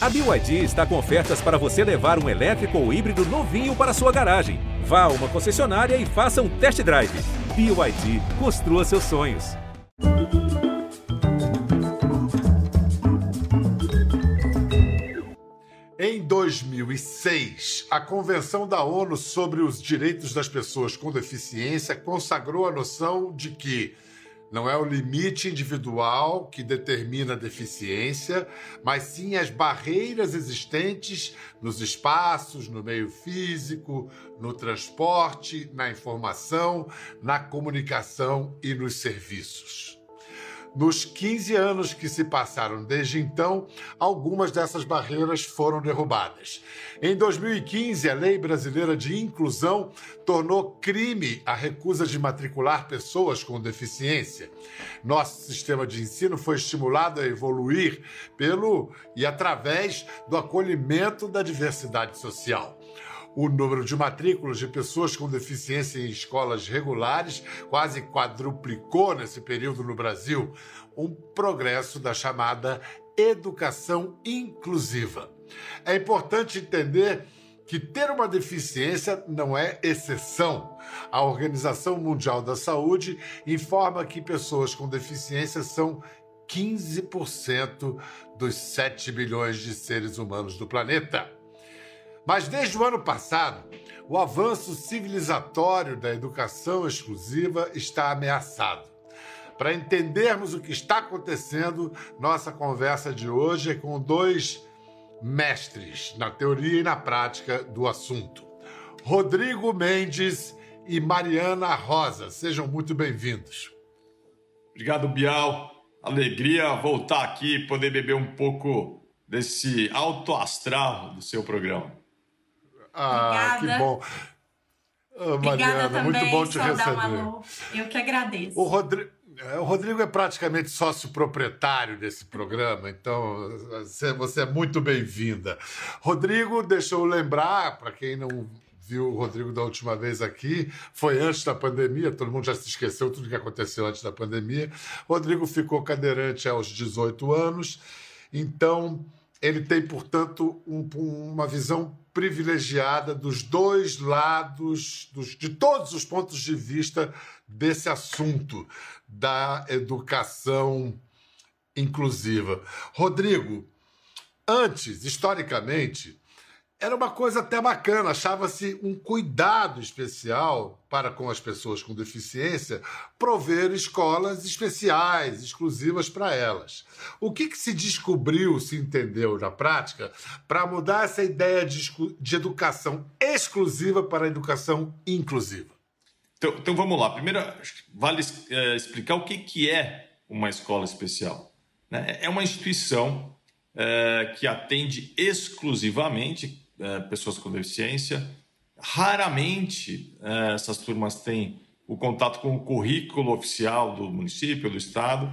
A BYD está com ofertas para você levar um elétrico ou híbrido novinho para sua garagem. Vá a uma concessionária e faça um test drive. BYD, construa seus sonhos. Em 2006, a Convenção da ONU sobre os Direitos das Pessoas com Deficiência consagrou a noção de que não é o limite individual que determina a deficiência, mas sim as barreiras existentes nos espaços, no meio físico, no transporte, na informação, na comunicação e nos serviços. Nos 15 anos que se passaram desde então, algumas dessas barreiras foram derrubadas. Em 2015, a Lei Brasileira de Inclusão tornou crime a recusa de matricular pessoas com deficiência. Nosso sistema de ensino foi estimulado a evoluir pelo e através do acolhimento da diversidade social. O número de matrículas de pessoas com deficiência em escolas regulares quase quadruplicou nesse período no Brasil, um progresso da chamada educação inclusiva. É importante entender que ter uma deficiência não é exceção. A Organização Mundial da Saúde informa que pessoas com deficiência são 15% dos 7 bilhões de seres humanos do planeta. Mas desde o ano passado, o avanço civilizatório da educação exclusiva está ameaçado. Para entendermos o que está acontecendo, nossa conversa de hoje é com dois mestres na teoria e na prática do assunto. Rodrigo Mendes e Mariana Rosa. Sejam muito bem-vindos. Obrigado, Bial. Alegria voltar aqui e poder beber um pouco desse alto astral do seu programa. Ah, Obrigada. que bom. Oh, Mariana, muito bom te receber. Eu que agradeço. O Rodrigo. É, o Rodrigo é praticamente sócio proprietário desse programa, então você é muito bem-vinda. Rodrigo, deixa eu lembrar, para quem não viu o Rodrigo da última vez aqui, foi antes da pandemia, todo mundo já se esqueceu tudo que aconteceu antes da pandemia. Rodrigo ficou cadeirante aos 18 anos, então ele tem, portanto, um, uma visão privilegiada dos dois lados, dos, de todos os pontos de vista desse assunto da educação inclusiva. Rodrigo, antes, historicamente, era uma coisa até bacana, achava-se um cuidado especial para com as pessoas com deficiência prover escolas especiais, exclusivas para elas. O que, que, se descobriu, se entendeu na prática, para mudar essa ideia de, de, educação exclusiva para a educação inclusiva? Então, então vamos lá. Primeiro, vale é, explicar o que, que é uma escola especial. Né? É uma instituição é, que atende exclusivamente é, pessoas com deficiência. Raramente é, essas turmas têm o contato com o currículo oficial do município, do estado.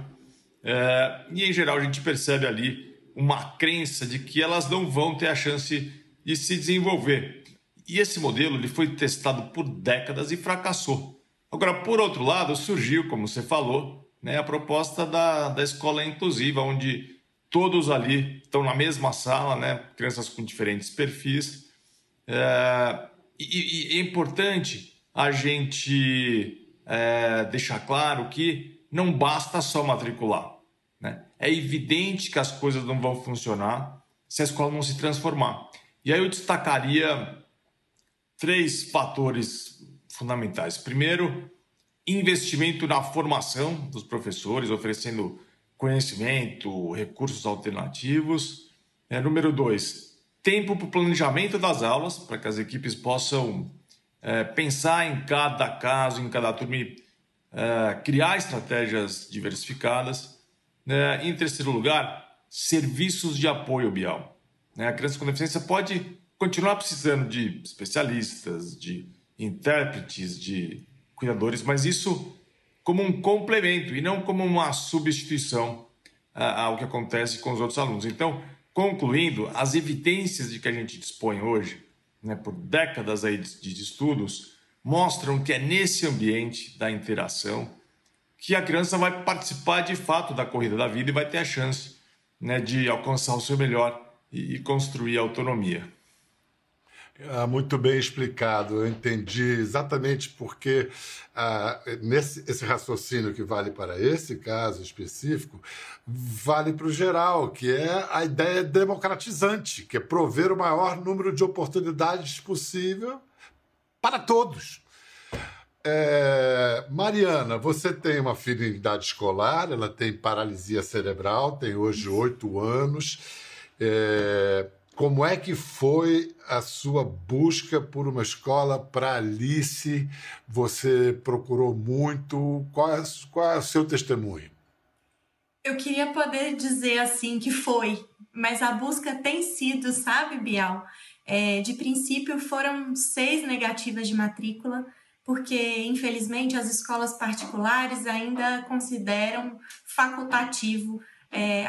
É, e, em geral, a gente percebe ali uma crença de que elas não vão ter a chance de se desenvolver. E esse modelo ele foi testado por décadas e fracassou. Agora, por outro lado, surgiu, como você falou, né, a proposta da, da escola inclusiva, onde todos ali estão na mesma sala, né? crianças com diferentes perfis. É, e, e, é importante a gente é, deixar claro que não basta só matricular. Né? É evidente que as coisas não vão funcionar se a escola não se transformar. E aí eu destacaria três fatores fundamentais. Primeiro, investimento na formação dos professores, oferecendo conhecimento, recursos alternativos. É, número dois, tempo para o planejamento das aulas, para que as equipes possam é, pensar em cada caso, em cada turma, é, criar estratégias diversificadas. É, em terceiro lugar, serviços de apoio bial. Né? A criança com deficiência pode continuar precisando de especialistas, de intérpretes, de cuidadores, mas isso como um complemento e não como uma substituição ao que acontece com os outros alunos. Então, concluindo, as evidências de que a gente dispõe hoje, né, por décadas aí de, estudos, mostram que é nesse ambiente da interação que a criança vai participar de fato da corrida da vida e vai ter a chance né, de alcançar o seu melhor e construir autonomia. Ah, muito bem explicado. Eu entendi exatamente porque ah, nesse, esse raciocínio que vale para esse caso específico vale para o geral, que é a ideia democratizante, que é prover o maior número de oportunidades possível para todos. É, Mariana, você tem uma filha em idade escolar, ela tem paralisia cerebral, tem hoje oito anos. É, como é que foi a sua busca por uma escola para Alice? Você procurou muito? Qual é, qual é o seu testemunho? Eu queria poder dizer assim que foi, mas a busca tem sido, sabe, Bial? É, de princípio foram seis negativas de matrícula porque infelizmente as escolas particulares ainda consideram facultativo é,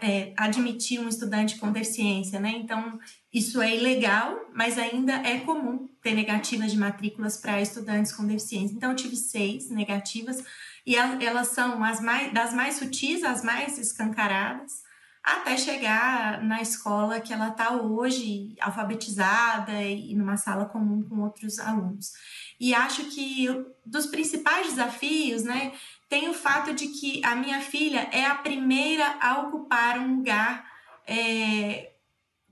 é, admitir um estudante com deficiência, né? Então isso é ilegal, mas ainda é comum ter negativas de matrículas para estudantes com deficiência. Então eu tive seis negativas e elas são as mais, das mais sutis às mais escancaradas até chegar na escola que ela está hoje, alfabetizada e numa sala comum com outros alunos. E acho que dos principais desafios, né, tem o fato de que a minha filha é a primeira a ocupar um lugar é,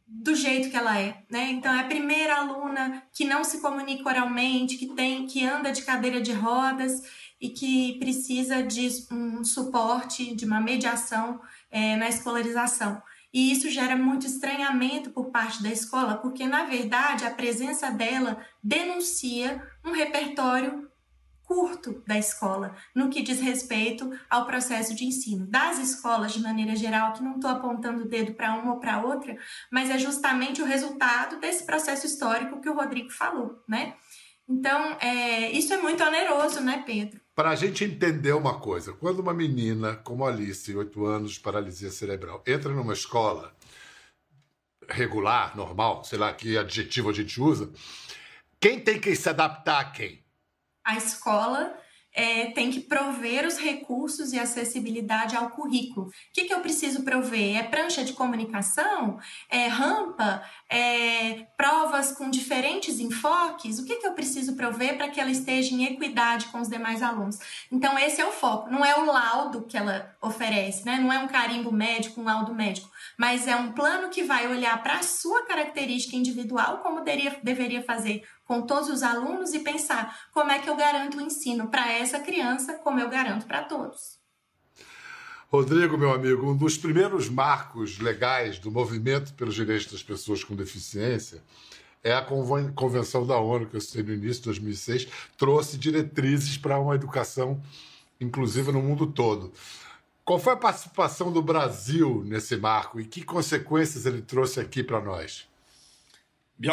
do jeito que ela é, né? Então é a primeira aluna que não se comunica oralmente, que tem, que anda de cadeira de rodas e que precisa de um suporte, de uma mediação é, na escolarização. E isso gera muito estranhamento por parte da escola, porque, na verdade, a presença dela denuncia um repertório curto da escola, no que diz respeito ao processo de ensino. Das escolas, de maneira geral, que não estou apontando o dedo para uma ou para outra, mas é justamente o resultado desse processo histórico que o Rodrigo falou, né? Então, é, isso é muito oneroso, né, Pedro? Para a gente entender uma coisa, quando uma menina como Alice, 8 anos, paralisia cerebral, entra numa escola regular, normal, sei lá que adjetivo a gente usa, quem tem que se adaptar a quem? A escola é, tem que prover os recursos e acessibilidade ao currículo. O que, que eu preciso prover? É prancha de comunicação? É rampa? É provas com diferentes enfoques? O que, que eu preciso prover para que ela esteja em equidade com os demais alunos? Então, esse é o foco. Não é o laudo que ela oferece, né? não é um carimbo médico, um laudo médico, mas é um plano que vai olhar para a sua característica individual, como deveria, deveria fazer com todos os alunos e pensar como é que eu garanto o ensino para essa criança, como eu garanto para todos. Rodrigo, meu amigo, um dos primeiros marcos legais do movimento pelos direitos das pessoas com deficiência é a Convenção da ONU, que eu citei no início de 2006, trouxe diretrizes para uma educação inclusiva no mundo todo. Qual foi a participação do Brasil nesse marco e que consequências ele trouxe aqui para nós?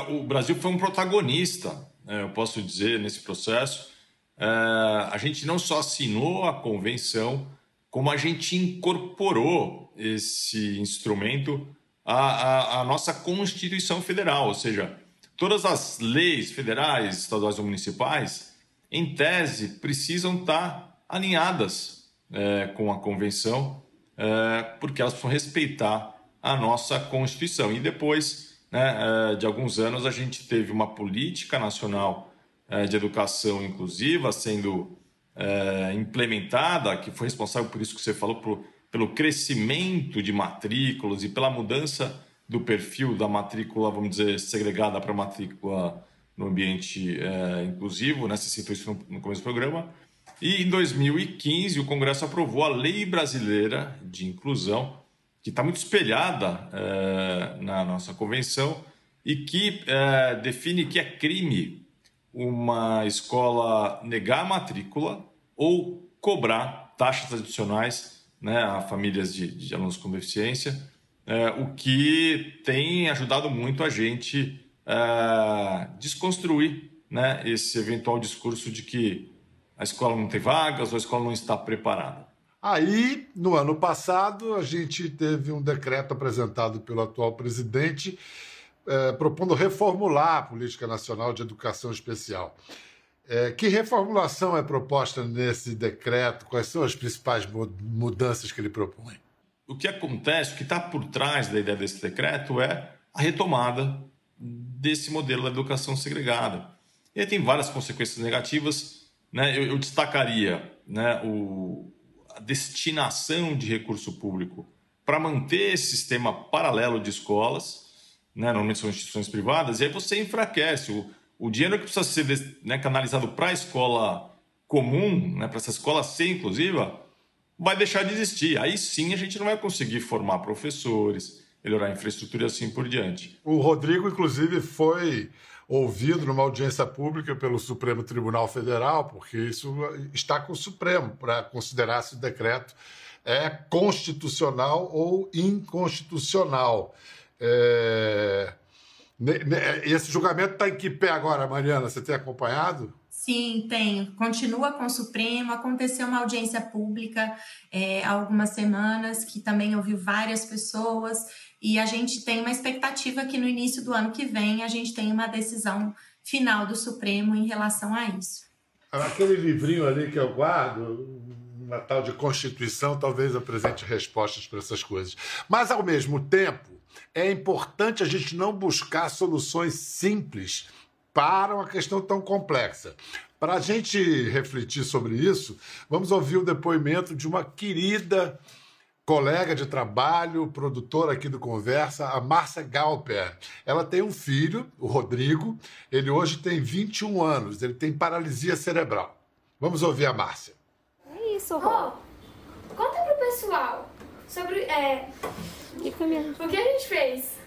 O Brasil foi um protagonista, né, eu posso dizer, nesse processo. É, a gente não só assinou a convenção, como a gente incorporou esse instrumento à, à, à nossa Constituição Federal, ou seja, todas as leis federais, estaduais ou municipais, em tese, precisam estar alinhadas é, com a convenção, é, porque elas precisam respeitar a nossa Constituição. E depois né, é, de alguns anos, a gente teve uma política nacional é, de educação inclusiva sendo é, implementada, que foi responsável por isso que você falou, pelo crescimento de matrículas e pela mudança do perfil da matrícula, vamos dizer, segregada para matrícula no ambiente inclusivo, né? você citou isso no começo do programa. E em 2015, o Congresso aprovou a Lei Brasileira de Inclusão, que está muito espelhada é, na nossa convenção e que é, define que é crime uma escola negar a matrícula ou cobrar taxas adicionais né, a famílias de, de alunos com deficiência, é, o que tem ajudado muito a gente desconstruir né, esse eventual discurso de que a escola não tem vagas ou a escola não está preparada. Aí, no ano passado, a gente teve um decreto apresentado pelo atual presidente eh, propondo reformular a Política Nacional de Educação Especial. Eh, que reformulação é proposta nesse decreto? Quais são as principais mudanças que ele propõe? o que acontece, o que está por trás da ideia desse decreto é a retomada desse modelo da educação segregada. E aí tem várias consequências negativas. Né? Eu, eu destacaria né, o, destinação de recurso público para manter esse sistema paralelo de escolas, né? normalmente são instituições privadas, e aí você enfraquece. O, o dinheiro que precisa ser né, canalizado para a escola comum, né, para essa escola ser inclusiva, vai deixar de existir. Aí sim a gente não vai conseguir formar professores, melhorar a infraestrutura e assim por diante. O Rodrigo, inclusive, foi ouvido numa audiência pública pelo Supremo Tribunal Federal, porque isso está com o Supremo para considerar se o decreto é constitucional ou inconstitucional. É... Esse julgamento está em que pé agora, Mariana? Você tem acompanhado? Sim, tem. Continua com o Supremo. Aconteceu uma audiência pública é, há algumas semanas, que também ouviu várias pessoas, e a gente tem uma expectativa que no início do ano que vem a gente tenha uma decisão final do Supremo em relação a isso. Aquele livrinho ali que eu guardo, uma tal de Constituição, talvez apresente respostas para essas coisas. Mas, ao mesmo tempo, é importante a gente não buscar soluções simples para uma questão tão complexa. Para a gente refletir sobre isso, vamos ouvir o depoimento de uma querida colega de trabalho, produtora aqui do Conversa, a Márcia Galper. Ela tem um filho, o Rodrigo. Ele hoje tem 21 anos, ele tem paralisia cerebral. Vamos ouvir a Márcia. É isso, Rô. Oh, conta pro pessoal sobre é, o que a gente fez.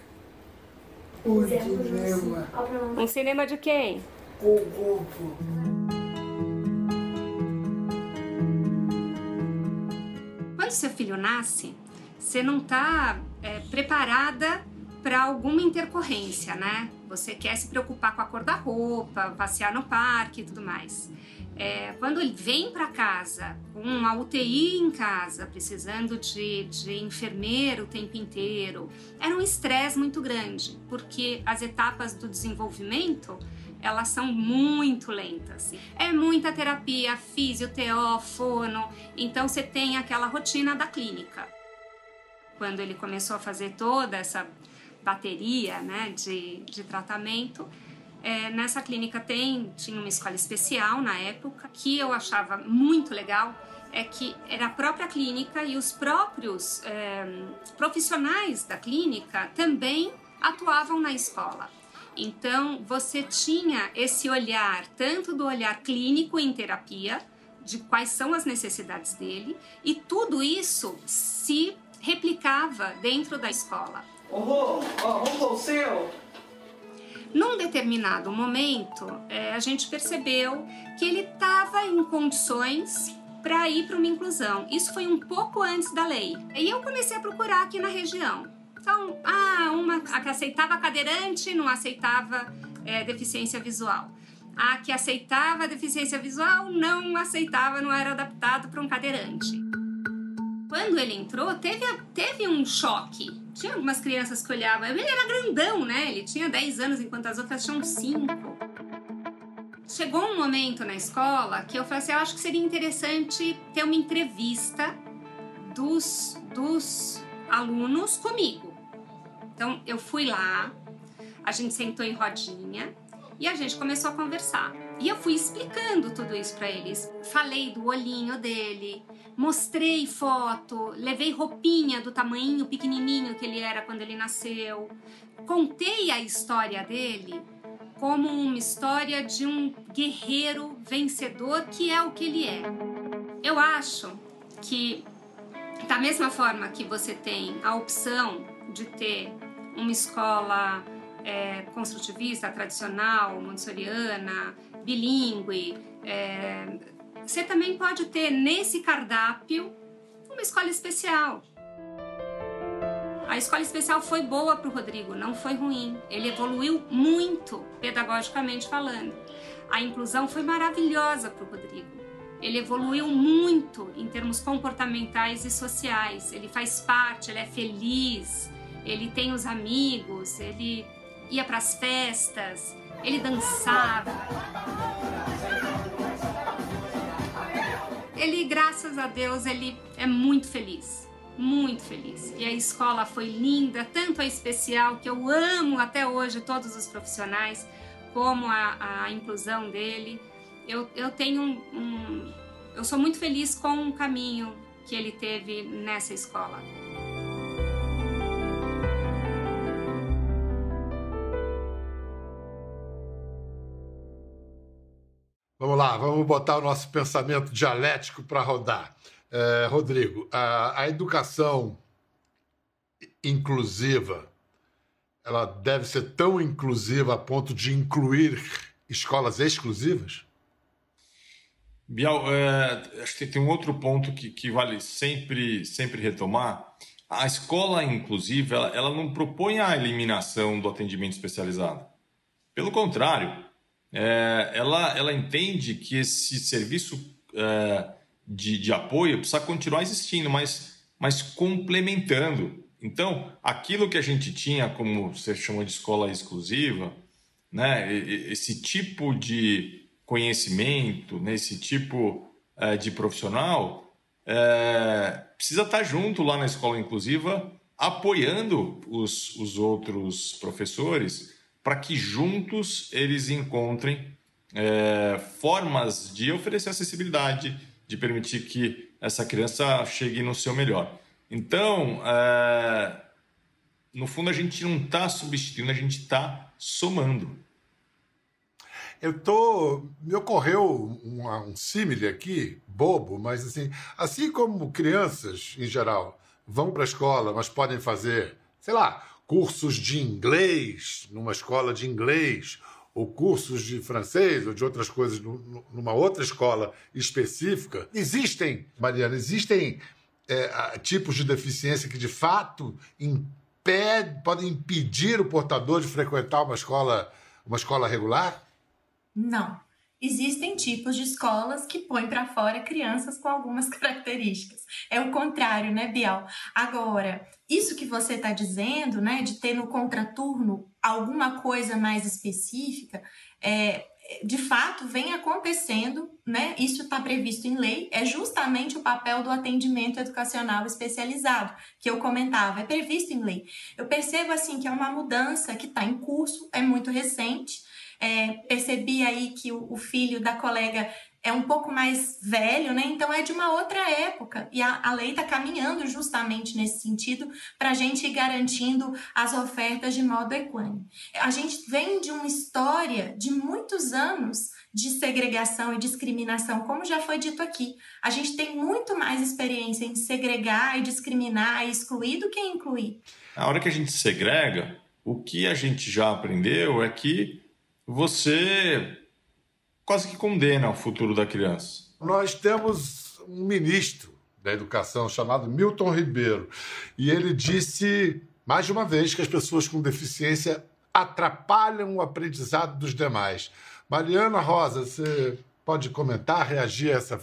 O cinema. Um cinema de quem? O grupo. Quando seu filho nasce, você não está é, preparada para alguma intercorrência, né? Você quer se preocupar com a cor da roupa, passear no parque e tudo mais. É, quando ele vem para casa com uma UTI em casa, precisando de, de enfermeiro o tempo inteiro, era um estresse muito grande, porque as etapas do desenvolvimento elas são muito lentas. É muita terapia, TO, fono, então você tem aquela rotina da clínica. Quando ele começou a fazer toda essa bateria né, de, de tratamento, é, nessa clínica tem tinha uma escola especial na época que eu achava muito legal é que era a própria clínica e os próprios é, profissionais da clínica também atuavam na escola. Então você tinha esse olhar tanto do olhar clínico em terapia de quais são as necessidades dele e tudo isso se replicava dentro da escola. Oh, oh, oh, seu num determinado momento, é, a gente percebeu que ele estava em condições para ir para uma inclusão. Isso foi um pouco antes da lei. E eu comecei a procurar aqui na região. Então, ah, uma a que aceitava cadeirante não aceitava é, deficiência visual. A que aceitava deficiência visual não aceitava, não era adaptado para um cadeirante. Quando ele entrou, teve, teve um choque tinha algumas crianças que olhavam. Ele era grandão, né? Ele tinha 10 anos, enquanto as outras tinham 5. Chegou um momento na escola que eu falei assim: eu acho que seria interessante ter uma entrevista dos, dos alunos comigo. Então eu fui lá, a gente sentou em rodinha e a gente começou a conversar. E eu fui explicando tudo isso para eles. Falei do olhinho dele, mostrei foto, levei roupinha do tamanho pequenininho que ele era quando ele nasceu. Contei a história dele como uma história de um guerreiro vencedor que é o que ele é. Eu acho que da mesma forma que você tem a opção de ter uma escola é, construtivista, tradicional, montessoriana, bilíngue. É, você também pode ter nesse cardápio uma escola especial. A escola especial foi boa para o Rodrigo, não foi ruim. Ele evoluiu muito, pedagogicamente falando. A inclusão foi maravilhosa para o Rodrigo. Ele evoluiu muito em termos comportamentais e sociais. Ele faz parte, ele é feliz, ele tem os amigos, ele ia para as festas, ele dançava. Ele, graças a Deus, ele é muito feliz. muito feliz. E a escola foi linda, tanto a especial, que eu amo até hoje todos os profissionais, como a, a inclusão dele. Eu, eu tenho um, um. Eu sou muito feliz com o caminho que ele teve nessa escola. Vamos botar o nosso pensamento dialético para rodar. É, Rodrigo, a, a educação inclusiva, ela deve ser tão inclusiva a ponto de incluir escolas exclusivas? Bial, é, acho que tem um outro ponto que, que vale sempre, sempre retomar. A escola inclusiva, ela, ela não propõe a eliminação do atendimento especializado. Pelo contrário, é, ela, ela entende que esse serviço é, de, de apoio precisa continuar existindo, mas, mas complementando. Então, aquilo que a gente tinha, como você chamou de escola exclusiva, né, esse tipo de conhecimento, né, esse tipo é, de profissional, é, precisa estar junto lá na escola inclusiva, apoiando os, os outros professores para que juntos eles encontrem é, formas de oferecer acessibilidade, de permitir que essa criança chegue no seu melhor. Então, é, no fundo, a gente não está substituindo, a gente está somando. Eu tô. Me ocorreu um, um símile aqui, bobo, mas assim, assim como crianças, em geral, vão para a escola, mas podem fazer, sei lá, cursos de inglês numa escola de inglês, ou cursos de francês ou de outras coisas numa outra escola específica. Existem, Mariana, existem é, tipos de deficiência que de fato impede, podem impedir o portador de frequentar uma escola, uma escola regular? Não existem tipos de escolas que põem para fora crianças com algumas características. É o contrário, né, Bial? Agora, isso que você está dizendo, né, de ter no contraturno alguma coisa mais específica, é, de fato vem acontecendo, né? Isso está previsto em lei, é justamente o papel do atendimento educacional especializado, que eu comentava, é previsto em lei. Eu percebo assim que é uma mudança que está em curso, é muito recente, é, percebi aí que o, o filho da colega é um pouco mais velho, né? Então é de uma outra época. E a, a lei está caminhando justamente nesse sentido para a gente ir garantindo as ofertas de modo equânime. A gente vem de uma história de muitos anos de segregação e discriminação, como já foi dito aqui. A gente tem muito mais experiência em segregar e discriminar e excluir do que incluir. A hora que a gente segrega, o que a gente já aprendeu é que você quase que condena o futuro da criança. Nós temos um ministro da educação chamado Milton Ribeiro e ele disse mais de uma vez que as pessoas com deficiência atrapalham o aprendizado dos demais. Mariana Rosa, você pode comentar, reagir a essa,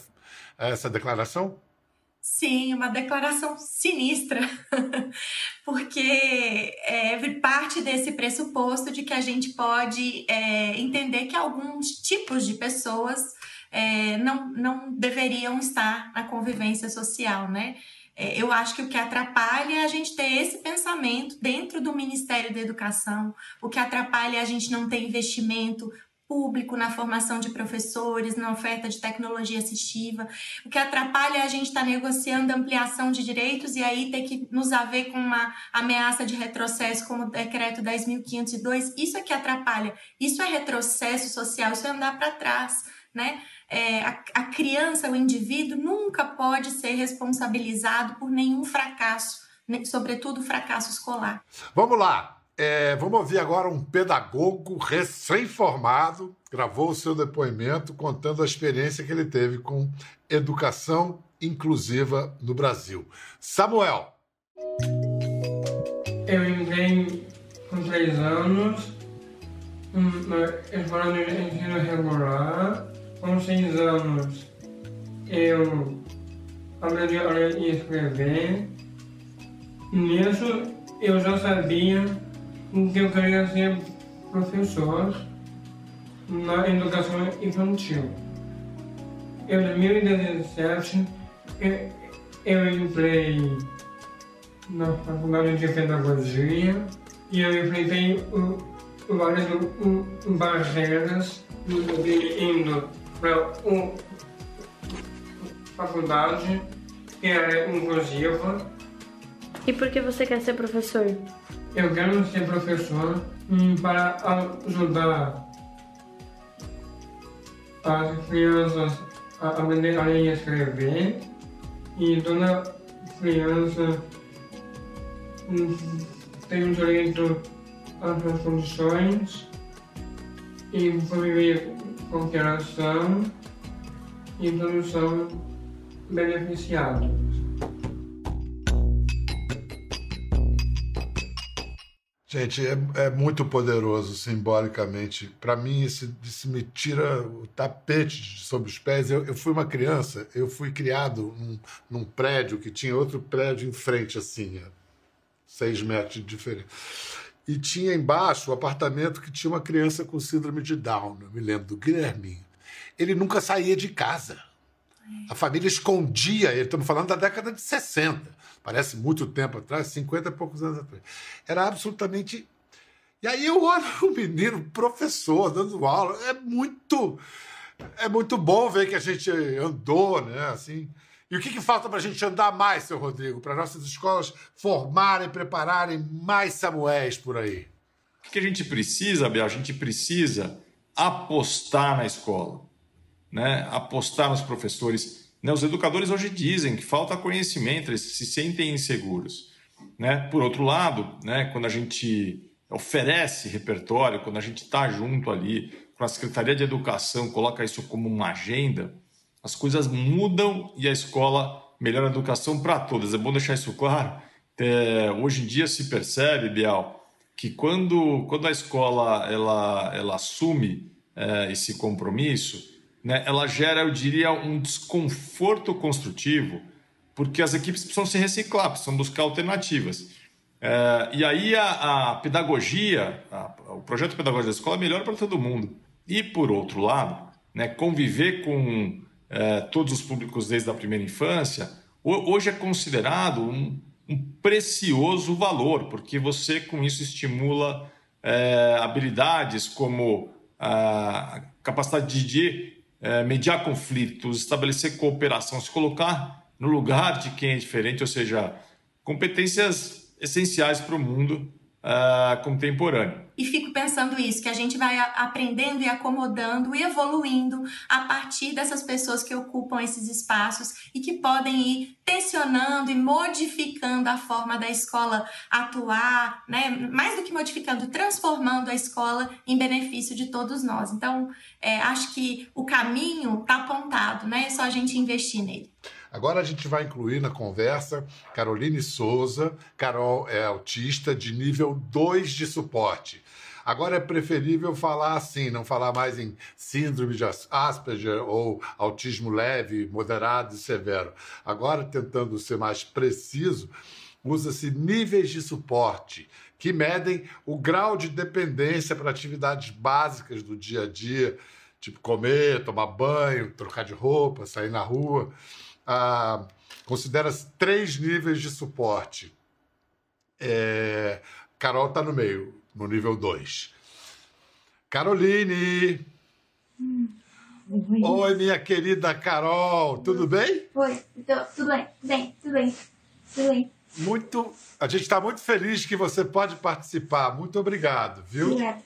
a essa declaração? Sim, uma declaração sinistra, porque é parte desse pressuposto de que a gente pode é, entender que alguns tipos de pessoas é, não, não deveriam estar na convivência social, né? É, eu acho que o que atrapalha é a gente ter esse pensamento dentro do Ministério da Educação, o que atrapalha é a gente não ter investimento público na formação de professores, na oferta de tecnologia assistiva. O que atrapalha é a gente estar tá negociando ampliação de direitos e aí ter que nos haver com uma ameaça de retrocesso como o decreto 10.502. Isso é que atrapalha. Isso é retrocesso social, isso é andar para trás, né? É, a, a criança, o indivíduo, nunca pode ser responsabilizado por nenhum fracasso, sobretudo fracasso escolar. Vamos lá, é, vamos ouvir agora um pedagogo recém-formado, gravou o seu depoimento contando a experiência que ele teve com educação inclusiva no Brasil. Samuel. Eu entrei com três anos escola de ensino regular. Com seis anos eu aprendi a ler e escrever. Nisso eu já sabia eu queria ser professor na educação infantil. Em 2017, eu entrei na faculdade de pedagogia e eu enfrentei várias barreiras indo para uma faculdade que era inclusiva. E por que você quer ser professor? Eu quero ser professor para ajudar as crianças a aprenderem a escrever e toda criança tem o direito às condições e conviver com interação e todos são beneficiados. Gente, é, é, muito poderoso simbolicamente. Para mim, isso, isso, me tira o tapete sobre os pés. Eu, eu fui uma criança, eu fui criado num, num, prédio que tinha outro prédio em frente, assim, seis metros de diferença. E tinha embaixo o apartamento que tinha uma criança com síndrome de Down. Eu me lembro do Guilherme. Ele nunca saía de casa. A família escondia ele. Estamos falando da década de 60. Parece muito tempo atrás, 50 e poucos anos atrás. Era absolutamente. E aí eu olho o menino, professor, dando aula. É muito. É muito bom ver que a gente andou, né? Assim, e o que, que falta para a gente andar mais, seu Rodrigo, para nossas escolas formarem, prepararem mais Samuéis por aí? O que a gente precisa, Bel? A gente precisa apostar na escola, né? apostar nos professores. Né? Os educadores hoje dizem que falta conhecimento, eles se sentem inseguros. Né? Por outro lado, né, quando a gente oferece repertório, quando a gente está junto ali, com a Secretaria de Educação coloca isso como uma agenda, as coisas mudam e a escola melhora a educação para todas. É bom deixar isso claro. É, hoje em dia se percebe, Bial, que quando, quando a escola ela, ela assume é, esse compromisso, né, ela gera, eu diria, um desconforto construtivo, porque as equipes precisam se reciclar, precisam buscar alternativas. É, e aí a, a pedagogia, a, o projeto pedagógico da escola é melhor para todo mundo. E, por outro lado, né, conviver com é, todos os públicos desde a primeira infância, hoje é considerado um, um precioso valor, porque você com isso estimula é, habilidades como a capacidade de é, mediar conflitos, estabelecer cooperação, se colocar no lugar de quem é diferente, ou seja, competências essenciais para o mundo uh, contemporâneo. E fico pensando isso, que a gente vai aprendendo e acomodando e evoluindo a partir dessas pessoas que ocupam esses espaços e que podem ir tensionando e modificando a forma da escola atuar, né? mais do que modificando, transformando a escola em benefício de todos nós. Então, é, acho que o caminho está apontado, né? é só a gente investir nele. Agora a gente vai incluir na conversa Caroline Souza. Carol é autista de nível 2 de suporte. Agora é preferível falar assim, não falar mais em síndrome de Asperger ou autismo leve, moderado e severo. Agora, tentando ser mais preciso, usa-se níveis de suporte que medem o grau de dependência para atividades básicas do dia a dia, tipo comer, tomar banho, trocar de roupa, sair na rua ah, considera três níveis de suporte. É, Carol está no meio, no nível 2. Caroline! Hum. Oi, minha querida Carol, tudo bem? Oi, tudo bem, tudo bem, tudo bem, tudo bem. Muito, a gente está muito feliz que você pode participar. Muito obrigado, viu? Obrigada.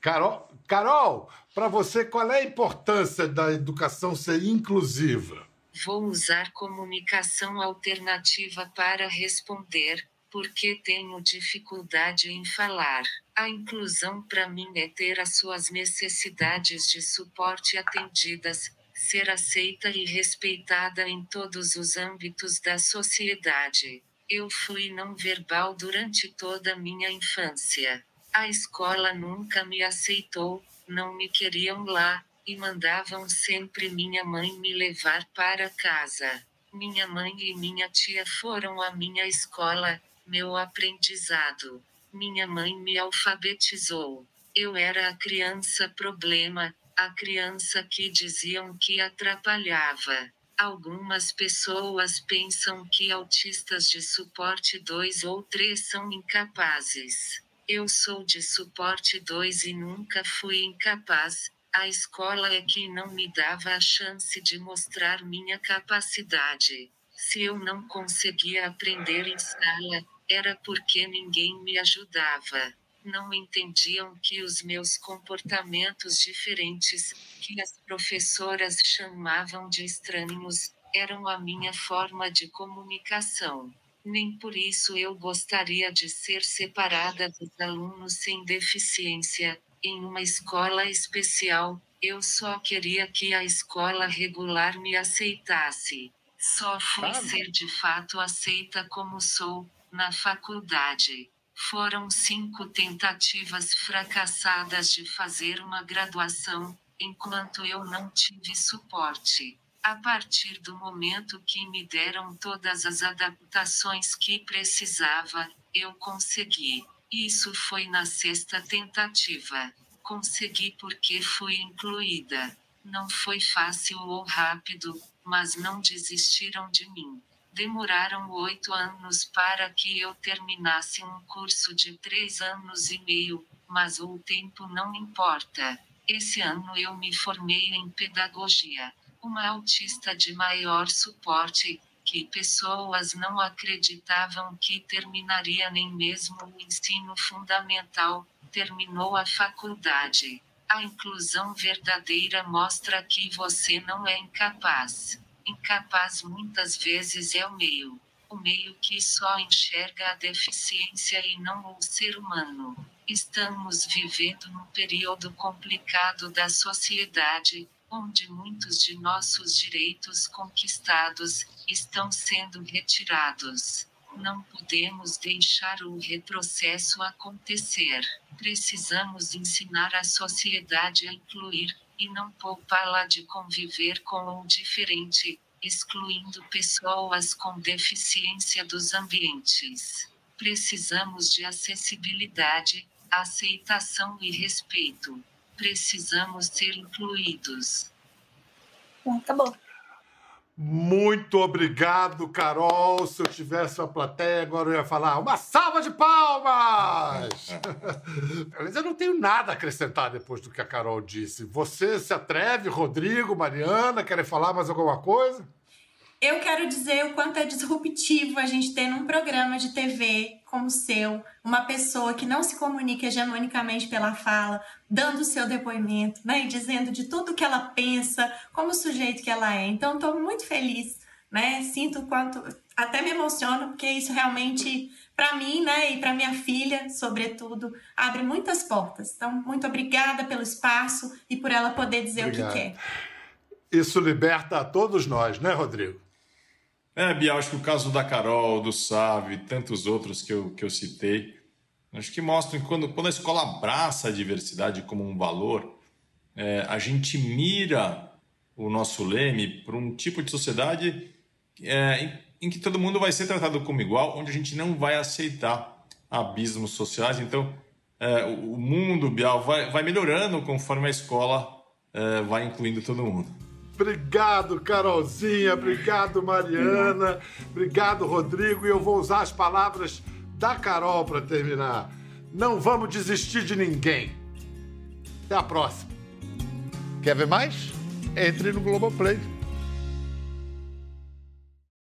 Carol, Carol, para você, qual é a importância da educação ser inclusiva? Vou usar comunicação alternativa para responder, porque tenho dificuldade em falar. A inclusão para mim é ter as suas necessidades de suporte atendidas, ser aceita e respeitada em todos os âmbitos da sociedade. Eu fui não verbal durante toda a minha infância. A escola nunca me aceitou, não me queriam lá, e mandavam sempre minha mãe me levar para casa. Minha mãe e minha tia foram a minha escola, meu aprendizado. Minha mãe me alfabetizou. Eu era a criança problema, a criança que diziam que atrapalhava. Algumas pessoas pensam que autistas de suporte 2 ou 3 são incapazes. Eu sou de suporte 2 e nunca fui incapaz. A escola é que não me dava a chance de mostrar minha capacidade. Se eu não conseguia aprender em sala, era porque ninguém me ajudava não entendiam que os meus comportamentos diferentes, que as professoras chamavam de estranhos, eram a minha forma de comunicação. Nem por isso eu gostaria de ser separada dos alunos sem deficiência, em uma escola especial, eu só queria que a escola regular me aceitasse. Só fui ser de fato aceita como sou, na faculdade. Foram cinco tentativas fracassadas de fazer uma graduação, enquanto eu não tive suporte. A partir do momento que me deram todas as adaptações que precisava, eu consegui. Isso foi na sexta tentativa. Consegui porque fui incluída. Não foi fácil ou rápido, mas não desistiram de mim. Demoraram oito anos para que eu terminasse um curso de três anos e meio, mas o tempo não importa. Esse ano eu me formei em pedagogia. Uma autista de maior suporte, que pessoas não acreditavam que terminaria nem mesmo o ensino fundamental, terminou a faculdade. A inclusão verdadeira mostra que você não é incapaz. Incapaz muitas vezes é o meio. O meio que só enxerga a deficiência e não o ser humano. Estamos vivendo num período complicado da sociedade, onde muitos de nossos direitos conquistados estão sendo retirados. Não podemos deixar o retrocesso acontecer. Precisamos ensinar a sociedade a incluir, e não poupá-la de conviver com o diferente, excluindo pessoas com deficiência dos ambientes. Precisamos de acessibilidade, aceitação e respeito. Precisamos ser incluídos. Acabou. Muito obrigado, Carol. Se eu tivesse uma plateia, agora eu ia falar uma salva de palmas! Mas eu não tenho nada a acrescentar depois do que a Carol disse. Você se atreve, Rodrigo, Mariana, querem falar mais alguma coisa? Eu quero dizer o quanto é disruptivo a gente ter num programa de TV como o seu, uma pessoa que não se comunica hegemonicamente pela fala, dando o seu depoimento, né, e dizendo de tudo que ela pensa, como sujeito que ela é. Então, estou muito feliz, né? Sinto quanto, até me emociono, porque isso realmente, para mim, né, e para minha filha, sobretudo, abre muitas portas. Então, muito obrigada pelo espaço e por ela poder dizer Obrigado. o que quer. Isso liberta a todos nós, né, Rodrigo? É, Bia, acho que o caso da Carol, do Sávio e tantos outros que eu, que eu citei, acho que mostram que quando, quando a escola abraça a diversidade como um valor, é, a gente mira o nosso leme para um tipo de sociedade é, em, em, que todo mundo vai ser tratado como igual, onde a gente não vai aceitar abismos sociais. Então, é, o mundo, Bial, vai, vai melhorando conforme a escola é, vai incluindo todo mundo. Obrigado, Carolzinha. Obrigado, Mariana. Obrigado, Rodrigo. E eu vou usar as palavras da Carol para terminar. Não vamos desistir de ninguém. Até a próxima. Quer ver mais? Entre no Globoplay.